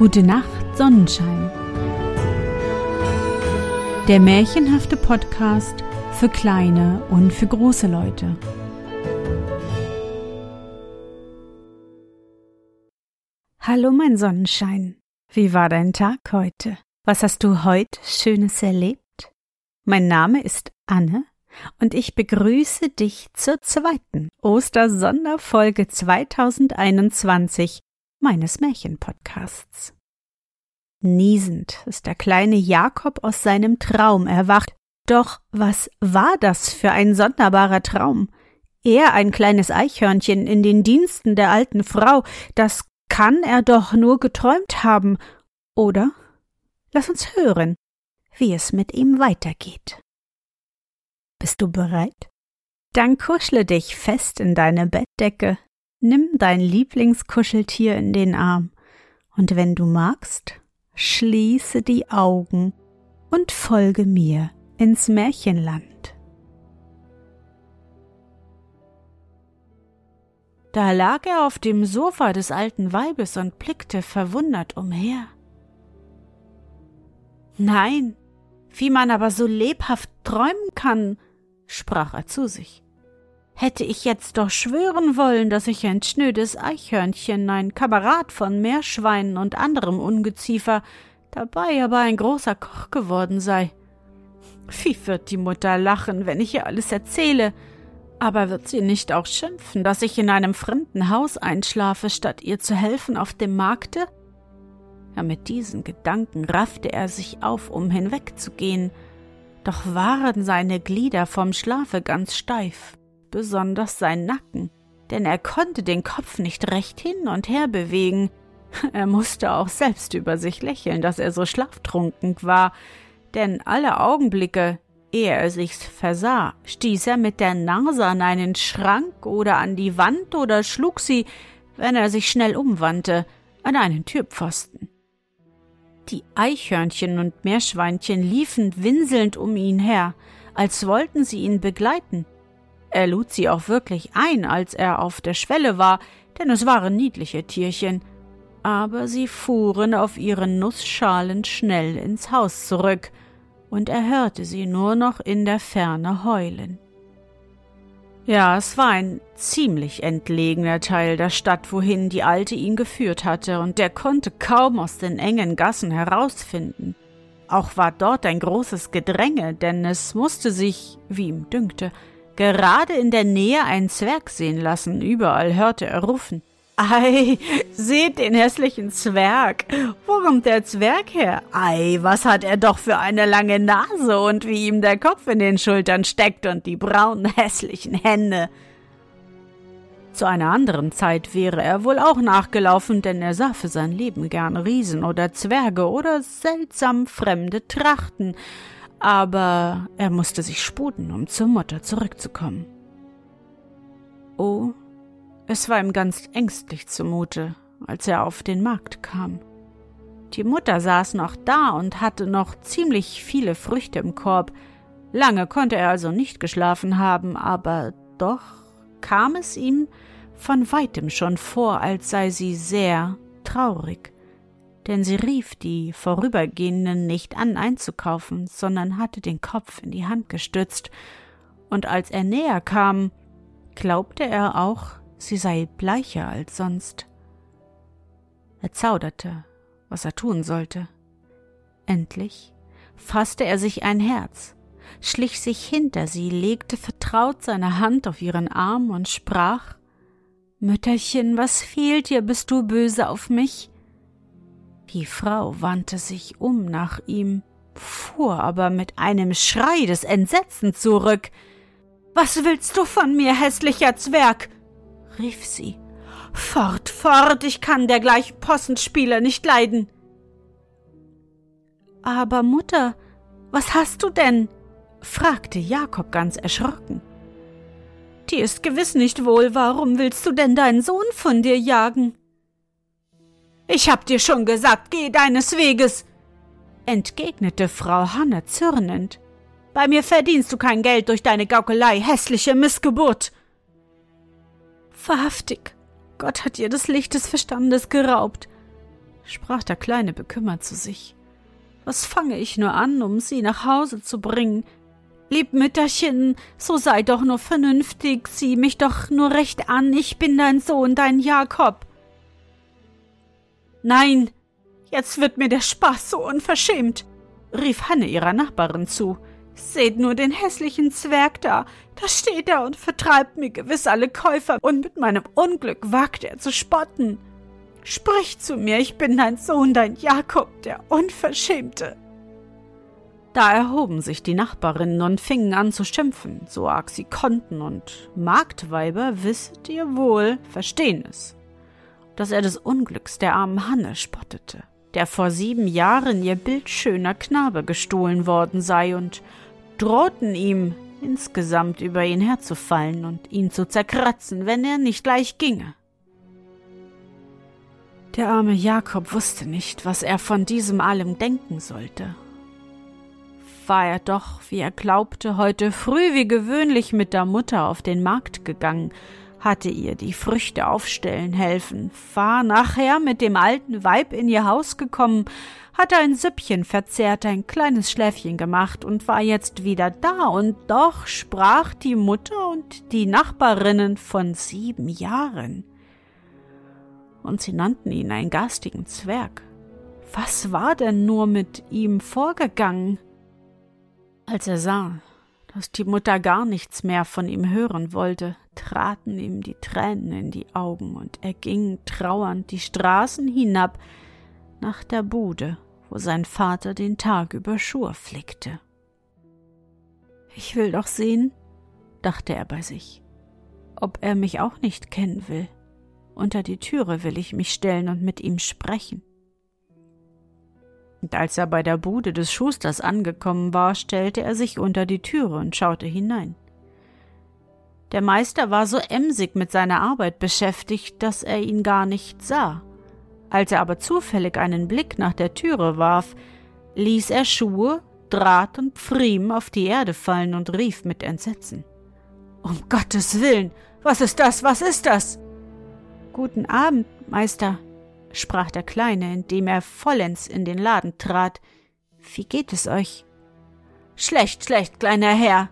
Gute Nacht, Sonnenschein. Der märchenhafte Podcast für kleine und für große Leute. Hallo, mein Sonnenschein. Wie war dein Tag heute? Was hast du heute Schönes erlebt? Mein Name ist Anne und ich begrüße dich zur zweiten Ostersonderfolge 2021 meines Märchenpodcasts. Niesend ist der kleine Jakob aus seinem Traum erwacht. Doch was war das für ein sonderbarer Traum? Er ein kleines Eichhörnchen in den Diensten der alten Frau, das kann er doch nur geträumt haben, oder? Lass uns hören, wie es mit ihm weitergeht. Bist du bereit? Dann kuschle dich fest in deine Bettdecke, nimm dein Lieblingskuscheltier in den Arm, und wenn du magst, schließe die Augen und folge mir ins Märchenland. Da lag er auf dem Sofa des alten Weibes und blickte verwundert umher. Nein, wie man aber so lebhaft träumen kann, sprach er zu sich. Hätte ich jetzt doch schwören wollen, dass ich ein schnödes Eichhörnchen, ein Kamerad von Meerschweinen und anderem Ungeziefer, dabei aber ein großer Koch geworden sei. Wie wird die Mutter lachen, wenn ich ihr alles erzähle? Aber wird sie nicht auch schimpfen, dass ich in einem fremden Haus einschlafe, statt ihr zu helfen auf dem Markte? Ja, mit diesen Gedanken raffte er sich auf, um hinwegzugehen, doch waren seine Glieder vom Schlafe ganz steif besonders sein Nacken, denn er konnte den Kopf nicht recht hin und her bewegen. Er musste auch selbst über sich lächeln, dass er so schlaftrunken war, denn alle Augenblicke, ehe er sich's versah, stieß er mit der Nase an einen Schrank oder an die Wand oder schlug sie, wenn er sich schnell umwandte, an einen Türpfosten. Die Eichhörnchen und Meerschweinchen liefen winselnd um ihn her, als wollten sie ihn begleiten, er lud sie auch wirklich ein, als er auf der Schwelle war, denn es waren niedliche Tierchen. Aber sie fuhren auf ihren Nussschalen schnell ins Haus zurück, und er hörte sie nur noch in der Ferne heulen. Ja, es war ein ziemlich entlegener Teil der Stadt, wohin die Alte ihn geführt hatte, und er konnte kaum aus den engen Gassen herausfinden. Auch war dort ein großes Gedränge, denn es musste sich, wie ihm dünkte, gerade in der Nähe einen Zwerg sehen lassen. Überall hörte er rufen. Ei, seht den hässlichen Zwerg. Wo kommt der Zwerg her? Ei, was hat er doch für eine lange Nase und wie ihm der Kopf in den Schultern steckt und die braunen hässlichen Hände. Zu einer anderen Zeit wäre er wohl auch nachgelaufen, denn er sah für sein Leben gern Riesen oder Zwerge oder seltsam fremde Trachten, aber er musste sich sputen, um zur Mutter zurückzukommen. Oh, es war ihm ganz ängstlich zumute, als er auf den Markt kam. Die Mutter saß noch da und hatte noch ziemlich viele Früchte im Korb. Lange konnte er also nicht geschlafen haben, aber doch kam es ihm von weitem schon vor, als sei sie sehr traurig denn sie rief die Vorübergehenden nicht an einzukaufen, sondern hatte den Kopf in die Hand gestützt, und als er näher kam, glaubte er auch, sie sei bleicher als sonst. Er zauderte, was er tun sollte. Endlich fasste er sich ein Herz, schlich sich hinter sie, legte vertraut seine Hand auf ihren Arm und sprach Mütterchen, was fehlt dir, bist du böse auf mich? Die Frau wandte sich um nach ihm, fuhr aber mit einem Schrei des Entsetzens zurück. Was willst du von mir, hässlicher Zwerg? rief sie. Fort, fort, ich kann dergleichen Possenspieler nicht leiden. Aber Mutter, was hast du denn? fragte Jakob ganz erschrocken. Dir ist gewiss nicht wohl, warum willst du denn deinen Sohn von dir jagen? Ich hab dir schon gesagt, geh deines Weges, entgegnete Frau Hanne zürnend. Bei mir verdienst du kein Geld durch deine Gaukelei, hässliche Missgeburt. Wahrhaftig, Gott hat ihr das Licht des Verstandes geraubt. sprach der Kleine bekümmert zu sich. Was fange ich nur an, um sie nach Hause zu bringen? Lieb Mütterchen, so sei doch nur vernünftig, sieh mich doch nur recht an, ich bin dein Sohn, dein Jakob. Nein, jetzt wird mir der Spaß so unverschämt, rief Hanne ihrer Nachbarin zu. Seht nur den hässlichen Zwerg da. Da steht er und vertreibt mir gewiss alle Käufer, und mit meinem Unglück wagt er zu spotten. Sprich zu mir, ich bin dein Sohn, dein Jakob, der Unverschämte. Da erhoben sich die Nachbarinnen und fingen an zu schimpfen, so arg sie konnten, und Marktweiber, wisset ihr wohl, verstehen es, dass er des Unglücks der armen Hanne spottete, der vor sieben Jahren ihr bildschöner Knabe gestohlen worden sei, und drohten ihm, insgesamt über ihn herzufallen und ihn zu zerkratzen, wenn er nicht gleich ginge. Der arme Jakob wusste nicht, was er von diesem allem denken sollte. War er doch, wie er glaubte, heute früh wie gewöhnlich mit der Mutter auf den Markt gegangen, hatte ihr die Früchte aufstellen helfen, war nachher mit dem alten Weib in ihr Haus gekommen, hatte ein Süppchen verzehrt, ein kleines Schläfchen gemacht und war jetzt wieder da, und doch sprach die Mutter und die Nachbarinnen von sieben Jahren. Und sie nannten ihn einen garstigen Zwerg. Was war denn nur mit ihm vorgegangen? Als er sah, dass die Mutter gar nichts mehr von ihm hören wollte, traten ihm die Tränen in die Augen, und er ging trauernd die Straßen hinab nach der Bude wo sein Vater den Tag über Schur flickte. Ich will doch sehen, dachte er bei sich, ob er mich auch nicht kennen will. Unter die Türe will ich mich stellen und mit ihm sprechen. Und als er bei der Bude des Schusters angekommen war, stellte er sich unter die Türe und schaute hinein. Der Meister war so emsig mit seiner Arbeit beschäftigt, dass er ihn gar nicht sah. Als er aber zufällig einen Blick nach der Türe warf, ließ er Schuhe, Draht und Pfriem auf die Erde fallen und rief mit Entsetzen. Um Gottes Willen, was ist das, was ist das? Guten Abend, Meister, sprach der Kleine, indem er vollends in den Laden trat. Wie geht es euch? Schlecht, schlecht, kleiner Herr,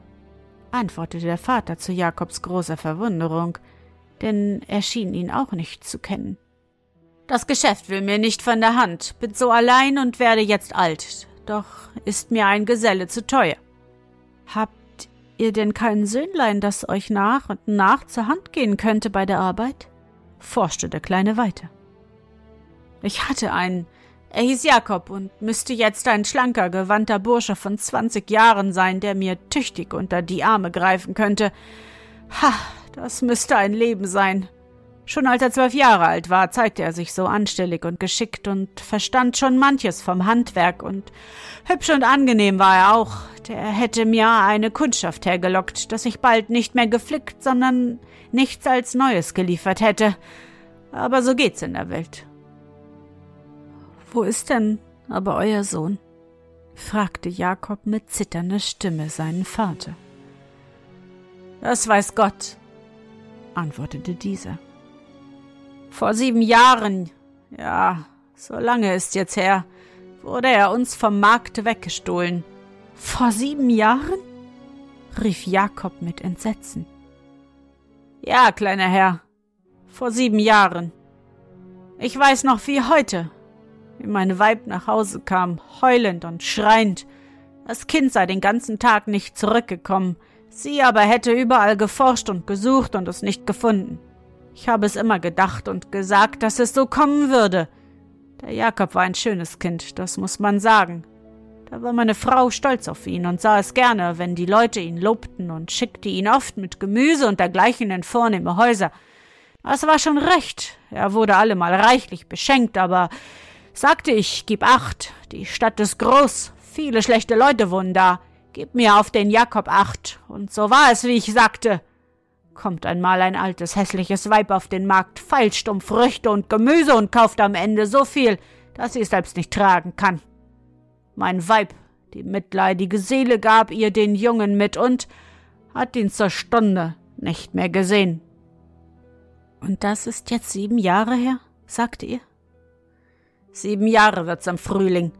antwortete der Vater zu Jakobs großer Verwunderung, denn er schien ihn auch nicht zu kennen. Das Geschäft will mir nicht von der Hand, bin so allein und werde jetzt alt, doch ist mir ein Geselle zu teuer. Habt ihr denn kein Söhnlein, das euch nach und nach zur Hand gehen könnte bei der Arbeit? forschte der Kleine weiter. Ich hatte einen, er hieß Jakob und müsste jetzt ein schlanker, gewandter Bursche von zwanzig Jahren sein, der mir tüchtig unter die Arme greifen könnte. Ha, das müsste ein Leben sein. Schon als er zwölf Jahre alt war, zeigte er sich so anstellig und geschickt und verstand schon manches vom Handwerk und hübsch und angenehm war er auch. Der hätte mir eine Kundschaft hergelockt, dass ich bald nicht mehr geflickt, sondern nichts als Neues geliefert hätte. Aber so geht's in der Welt. Wo ist denn aber euer Sohn? fragte Jakob mit zitternder Stimme seinen Vater. Das weiß Gott, antwortete dieser. Vor sieben Jahren, ja, so lange ist jetzt her, wurde er uns vom Markt weggestohlen. Vor sieben Jahren? rief Jakob mit Entsetzen. Ja, kleiner Herr, vor sieben Jahren. Ich weiß noch wie heute, wie mein Weib nach Hause kam, heulend und schreiend. Das Kind sei den ganzen Tag nicht zurückgekommen, sie aber hätte überall geforscht und gesucht und es nicht gefunden. Ich habe es immer gedacht und gesagt, dass es so kommen würde. Der Jakob war ein schönes Kind, das muss man sagen. Da war meine Frau stolz auf ihn und sah es gerne, wenn die Leute ihn lobten und schickte ihn oft mit Gemüse und dergleichen in vornehme Häuser. Es war schon recht, er wurde allemal reichlich beschenkt, aber sagte ich, gib acht, die Stadt ist groß, viele schlechte Leute wohnen da, gib mir auf den Jakob acht, und so war es, wie ich sagte. Kommt einmal ein altes, hässliches Weib auf den Markt, feilscht um Früchte und Gemüse und kauft am Ende so viel, dass sie es selbst nicht tragen kann. Mein Weib, die mitleidige Seele, gab ihr den Jungen mit und hat ihn zur Stunde nicht mehr gesehen. Und das ist jetzt sieben Jahre her, sagte ihr? Sieben Jahre wird's im Frühling.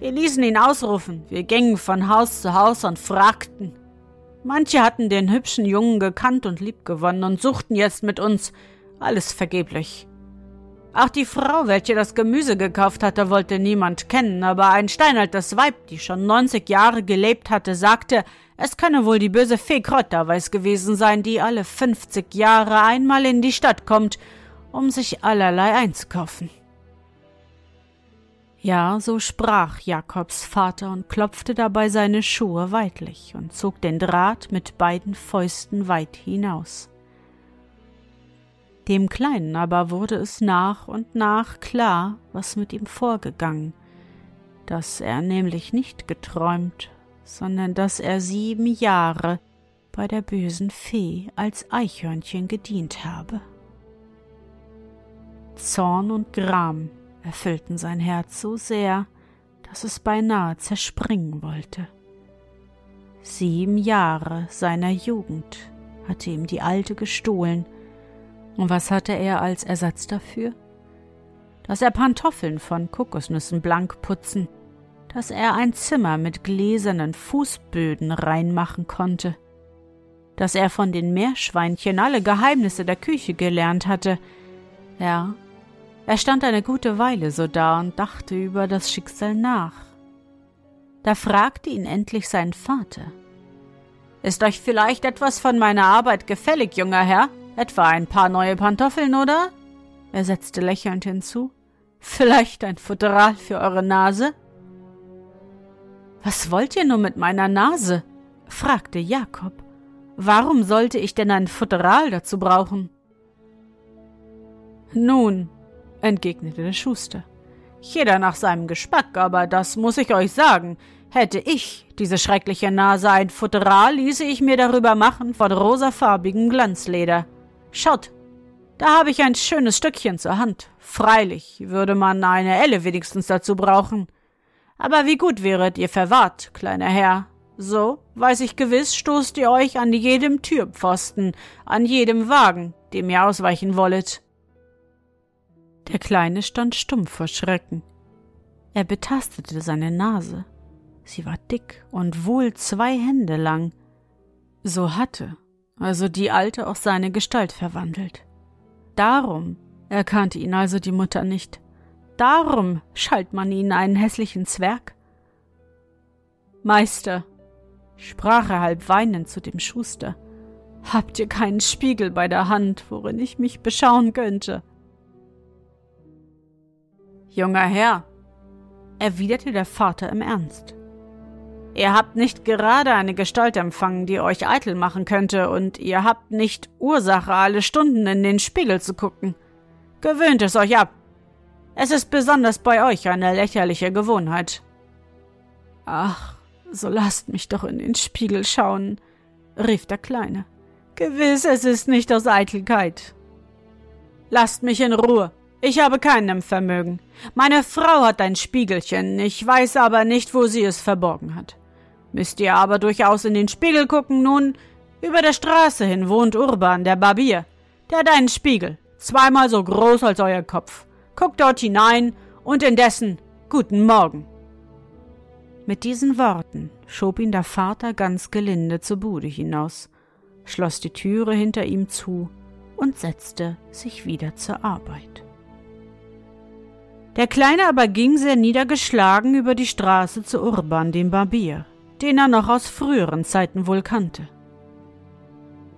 Wir ließen ihn ausrufen, wir gingen von Haus zu Haus und fragten. Manche hatten den hübschen Jungen gekannt und liebgewonnen und suchten jetzt mit uns, alles vergeblich. Auch die Frau, welche das Gemüse gekauft hatte, wollte niemand kennen, aber ein steinaltes Weib, die schon neunzig Jahre gelebt hatte, sagte, es könne wohl die böse Fee Krotterweiß gewesen sein, die alle fünfzig Jahre einmal in die Stadt kommt, um sich allerlei einzukaufen. Ja, so sprach Jakobs Vater und klopfte dabei seine Schuhe weitlich und zog den Draht mit beiden Fäusten weit hinaus. Dem Kleinen aber wurde es nach und nach klar, was mit ihm vorgegangen, dass er nämlich nicht geträumt, sondern dass er sieben Jahre bei der bösen Fee als Eichhörnchen gedient habe. Zorn und Gram erfüllten sein Herz so sehr, dass es beinahe zerspringen wollte. Sieben Jahre seiner Jugend hatte ihm die Alte gestohlen, und was hatte er als Ersatz dafür? Dass er Pantoffeln von Kokosnüssen blank putzen, dass er ein Zimmer mit gläsernen Fußböden reinmachen konnte, dass er von den Meerschweinchen alle Geheimnisse der Küche gelernt hatte, ja, er stand eine gute Weile so da und dachte über das Schicksal nach. Da fragte ihn endlich sein Vater. Ist euch vielleicht etwas von meiner Arbeit gefällig, junger Herr? Etwa ein paar neue Pantoffeln, oder? Er setzte lächelnd hinzu. Vielleicht ein Futteral für eure Nase? Was wollt ihr nur mit meiner Nase? fragte Jakob. Warum sollte ich denn ein Futteral dazu brauchen? Nun, entgegnete der Schuster. Jeder nach seinem Geschmack, aber das muss ich euch sagen. Hätte ich diese schreckliche Nase ein Futteral, ließe ich mir darüber machen von rosafarbigem Glanzleder. Schaut, da habe ich ein schönes Stückchen zur Hand. Freilich würde man eine Elle wenigstens dazu brauchen. Aber wie gut wäret ihr verwahrt, kleiner Herr. So, weiß ich gewiss, stoßt ihr euch an jedem Türpfosten, an jedem Wagen, dem ihr ausweichen wollet. Der Kleine stand stumm vor Schrecken. Er betastete seine Nase. Sie war dick und wohl zwei Hände lang. So hatte also die Alte auch seine Gestalt verwandelt. Darum erkannte ihn also die Mutter nicht. Darum schalt man ihn einen hässlichen Zwerg. Meister, sprach er halb weinend zu dem Schuster, habt ihr keinen Spiegel bei der Hand, worin ich mich beschauen könnte? Junger Herr, erwiderte der Vater im Ernst. Ihr habt nicht gerade eine Gestalt empfangen, die euch eitel machen könnte, und ihr habt nicht Ursache, alle Stunden in den Spiegel zu gucken. Gewöhnt es euch ab. Es ist besonders bei euch eine lächerliche Gewohnheit. Ach, so lasst mich doch in den Spiegel schauen, rief der Kleine. Gewiss, es ist nicht aus Eitelkeit. Lasst mich in Ruhe, ich habe keinen Vermögen. Meine Frau hat ein Spiegelchen, ich weiß aber nicht, wo sie es verborgen hat. Müsst ihr aber durchaus in den Spiegel gucken, nun. Über der Straße hin wohnt Urban, der Barbier. Der hat einen Spiegel, zweimal so groß als euer Kopf. Guckt dort hinein und indessen guten Morgen. Mit diesen Worten schob ihn der Vater ganz gelinde zur Bude hinaus, schloss die Türe hinter ihm zu und setzte sich wieder zur Arbeit. Der Kleine aber ging sehr niedergeschlagen über die Straße zu Urban, dem Barbier, den er noch aus früheren Zeiten wohl kannte.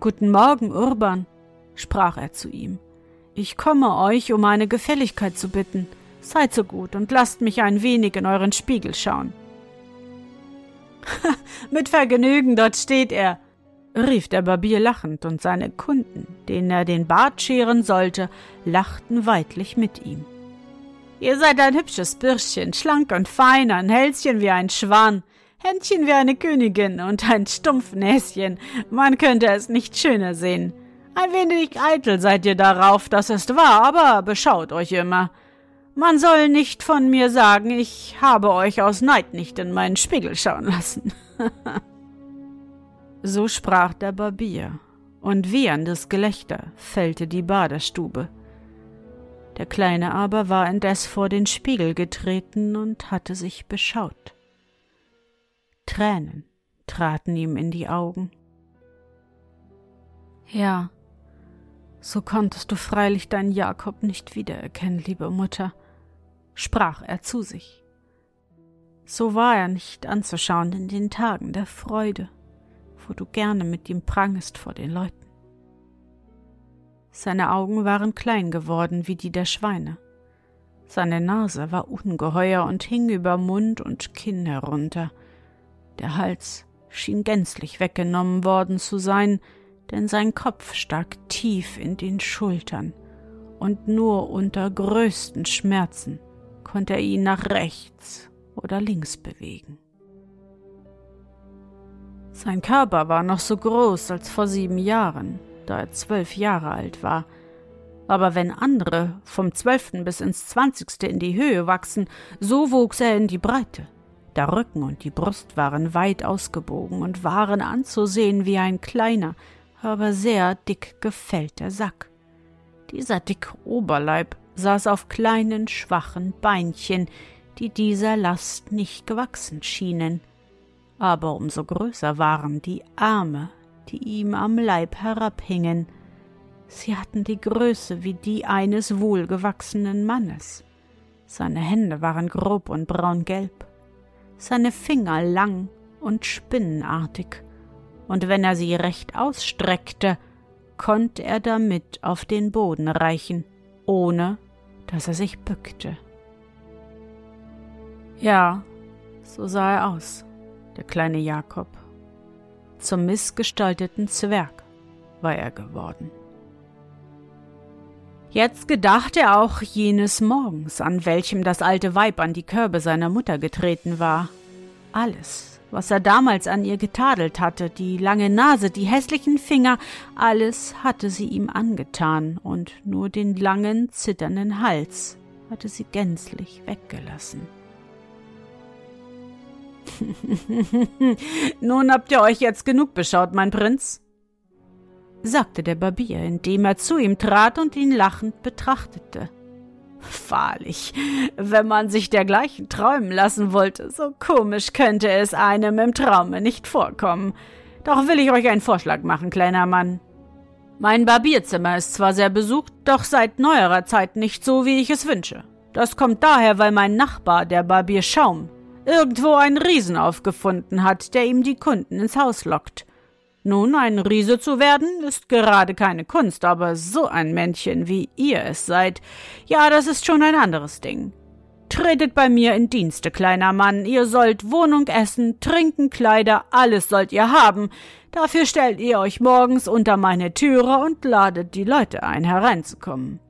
Guten Morgen, Urban, sprach er zu ihm. Ich komme euch, um eine Gefälligkeit zu bitten. Seid so gut und lasst mich ein wenig in euren Spiegel schauen. Mit Vergnügen, dort steht er, rief der Barbier lachend, und seine Kunden, denen er den Bart scheren sollte, lachten weidlich mit ihm. Ihr seid ein hübsches Bürschchen, schlank und fein, ein Hälschen wie ein Schwan, Händchen wie eine Königin und ein Stumpfnäschen. Man könnte es nicht schöner sehen. Ein wenig eitel seid ihr darauf, das ist wahr, aber beschaut euch immer. Man soll nicht von mir sagen, ich habe euch aus Neid nicht in meinen Spiegel schauen lassen. so sprach der Barbier, und wieherndes Gelächter fällte die Baderstube. Der Kleine aber war indes vor den Spiegel getreten und hatte sich beschaut. Tränen traten ihm in die Augen. Ja, so konntest du freilich deinen Jakob nicht wiedererkennen, liebe Mutter, sprach er zu sich. So war er nicht anzuschauen in den Tagen der Freude, wo du gerne mit ihm prangest vor den Leuten. Seine Augen waren klein geworden wie die der Schweine. Seine Nase war ungeheuer und hing über Mund und Kinn herunter. Der Hals schien gänzlich weggenommen worden zu sein, denn sein Kopf stak tief in den Schultern, und nur unter größten Schmerzen konnte er ihn nach rechts oder links bewegen. Sein Körper war noch so groß als vor sieben Jahren, da er zwölf Jahre alt war. Aber wenn andere vom zwölften bis ins zwanzigste in die Höhe wachsen, so wuchs er in die Breite. Der Rücken und die Brust waren weit ausgebogen und waren anzusehen wie ein kleiner, aber sehr dick gefällter Sack. Dieser dicke Oberleib saß auf kleinen, schwachen Beinchen, die dieser Last nicht gewachsen schienen. Aber umso größer waren die Arme, die ihm am Leib herabhingen. Sie hatten die Größe wie die eines wohlgewachsenen Mannes. Seine Hände waren grob und braungelb, seine Finger lang und spinnenartig, und wenn er sie recht ausstreckte, konnte er damit auf den Boden reichen, ohne dass er sich bückte. Ja, so sah er aus, der kleine Jakob. Zum missgestalteten Zwerg war er geworden. Jetzt gedachte er auch jenes Morgens, an welchem das alte Weib an die Körbe seiner Mutter getreten war. Alles, was er damals an ihr getadelt hatte, die lange Nase, die hässlichen Finger, alles hatte sie ihm angetan, und nur den langen, zitternden Hals hatte sie gänzlich weggelassen. Nun habt ihr euch jetzt genug beschaut, mein Prinz, sagte der Barbier, indem er zu ihm trat und ihn lachend betrachtete. Wahrlich, wenn man sich dergleichen träumen lassen wollte, so komisch könnte es einem im Traume nicht vorkommen. Doch will ich euch einen Vorschlag machen, kleiner Mann. Mein Barbierzimmer ist zwar sehr besucht, doch seit neuerer Zeit nicht so, wie ich es wünsche. Das kommt daher, weil mein Nachbar, der Barbier Schaum, irgendwo einen Riesen aufgefunden hat, der ihm die Kunden ins Haus lockt. Nun, ein Riese zu werden, ist gerade keine Kunst, aber so ein Männchen, wie ihr es seid, ja, das ist schon ein anderes Ding. Tretet bei mir in Dienste, kleiner Mann, ihr sollt Wohnung, Essen, Trinken, Kleider, alles sollt ihr haben. Dafür stellt ihr euch morgens unter meine Türe und ladet die Leute ein, hereinzukommen.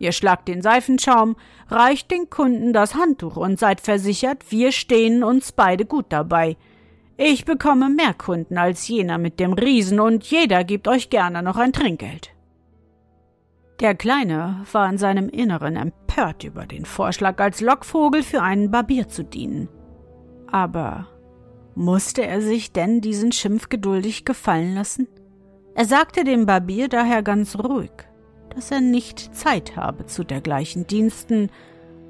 Ihr schlagt den Seifenschaum, reicht den Kunden das Handtuch und seid versichert, wir stehen uns beide gut dabei. Ich bekomme mehr Kunden als jener mit dem Riesen und jeder gibt euch gerne noch ein Trinkgeld. Der Kleine war in seinem Inneren empört über den Vorschlag, als Lockvogel für einen Barbier zu dienen. Aber musste er sich denn diesen Schimpf geduldig gefallen lassen? Er sagte dem Barbier daher ganz ruhig, dass er nicht Zeit habe zu dergleichen Diensten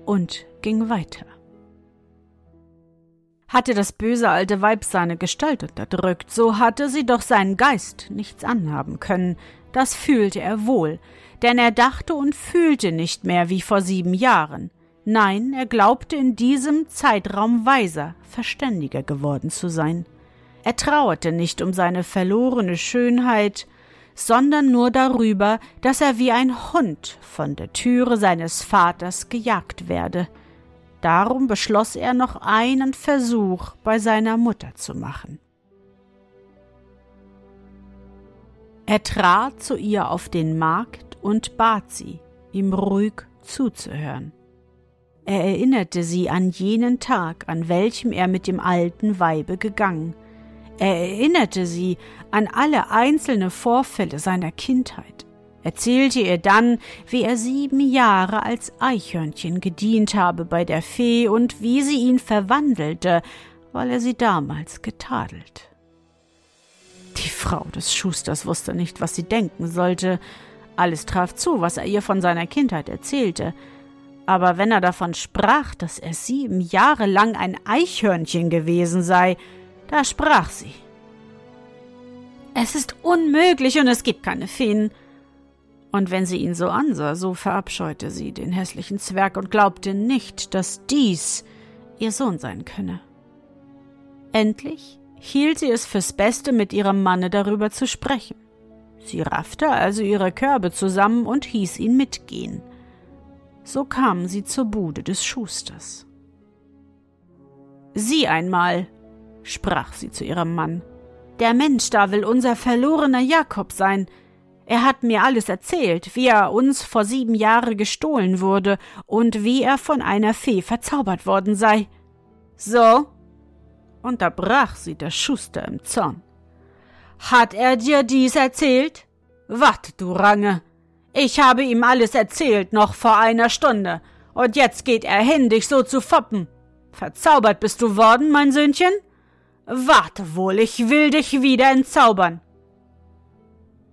und ging weiter. Hatte das böse alte Weib seine Gestalt unterdrückt, so hatte sie doch seinen Geist nichts anhaben können, das fühlte er wohl, denn er dachte und fühlte nicht mehr wie vor sieben Jahren. Nein, er glaubte in diesem Zeitraum weiser, verständiger geworden zu sein. Er trauerte nicht um seine verlorene Schönheit, sondern nur darüber, dass er wie ein Hund von der Türe seines Vaters gejagt werde. Darum beschloss er noch einen Versuch bei seiner Mutter zu machen. Er trat zu ihr auf den Markt und bat sie, ihm ruhig zuzuhören. Er erinnerte sie an jenen Tag, an welchem er mit dem alten Weibe gegangen, er erinnerte sie an alle einzelne Vorfälle seiner Kindheit, erzählte ihr dann, wie er sieben Jahre als Eichhörnchen gedient habe bei der Fee und wie sie ihn verwandelte, weil er sie damals getadelt. Die Frau des Schusters wusste nicht, was sie denken sollte, Alles traf zu, was er ihr von seiner Kindheit erzählte. Aber wenn er davon sprach, dass er sieben Jahre lang ein Eichhörnchen gewesen sei, da sprach sie. Es ist unmöglich und es gibt keine Feen. Und wenn sie ihn so ansah, so verabscheute sie den hässlichen Zwerg und glaubte nicht, dass dies ihr Sohn sein könne. Endlich hielt sie es fürs Beste, mit ihrem Manne darüber zu sprechen. Sie raffte also ihre Körbe zusammen und hieß ihn mitgehen. So kamen sie zur Bude des Schusters. Sieh einmal, sprach sie zu ihrem Mann, der Mensch da will unser verlorener Jakob sein. Er hat mir alles erzählt, wie er uns vor sieben Jahren gestohlen wurde und wie er von einer Fee verzaubert worden sei. So, unterbrach sie der Schuster im Zorn. Hat er dir dies erzählt? Wart, du Range. Ich habe ihm alles erzählt, noch vor einer Stunde. Und jetzt geht er hin, dich so zu foppen. Verzaubert bist du worden, mein Söhnchen? Warte wohl, ich will dich wieder entzaubern.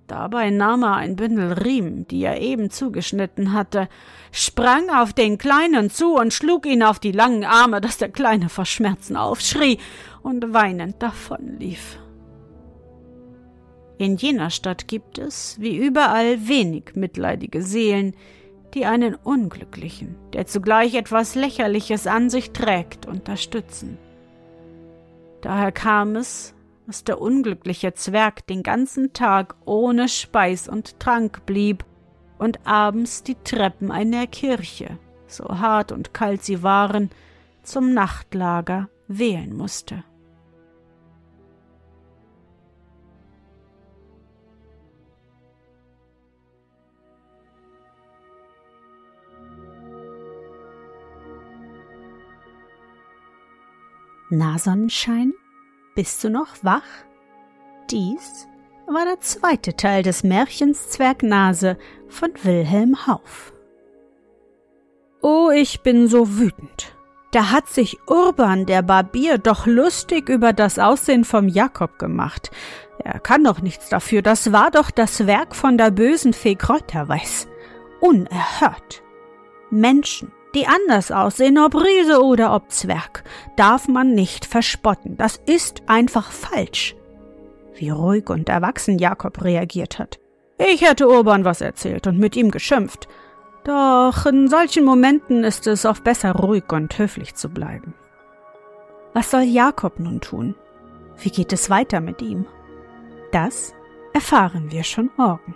Dabei nahm er ein Bündel Riemen, die er eben zugeschnitten hatte, sprang auf den Kleinen zu und schlug ihn auf die langen Arme, dass der Kleine vor Schmerzen aufschrie und weinend davonlief. In jener Stadt gibt es, wie überall, wenig mitleidige Seelen, die einen Unglücklichen, der zugleich etwas Lächerliches an sich trägt, unterstützen. Daher kam es, dass der unglückliche Zwerg den ganzen Tag ohne Speis und Trank blieb und abends die Treppen einer Kirche, so hart und kalt sie waren, zum Nachtlager wählen musste. Na, Sonnenschein, bist du noch wach? Dies war der zweite Teil des Märchens Zwergnase von Wilhelm Hauff. Oh, ich bin so wütend. Da hat sich Urban der Barbier doch lustig über das Aussehen vom Jakob gemacht. Er kann doch nichts dafür, das war doch das Werk von der bösen Fee Kräuterweiß. Unerhört. Menschen, die anders aussehen, ob Riese oder ob Zwerg, darf man nicht verspotten. Das ist einfach falsch. Wie ruhig und erwachsen Jakob reagiert hat. Ich hätte Urban was erzählt und mit ihm geschimpft. Doch in solchen Momenten ist es oft besser, ruhig und höflich zu bleiben. Was soll Jakob nun tun? Wie geht es weiter mit ihm? Das erfahren wir schon morgen.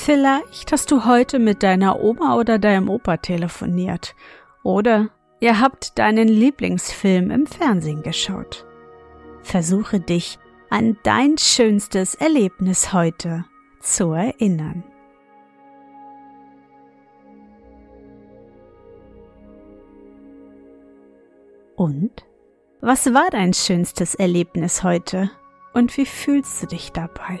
Vielleicht hast du heute mit deiner Oma oder deinem Opa telefoniert. Oder ihr habt deinen Lieblingsfilm im Fernsehen geschaut. Versuche dich an dein schönstes Erlebnis heute zu erinnern. Und? Was war dein schönstes Erlebnis heute? Und wie fühlst du dich dabei?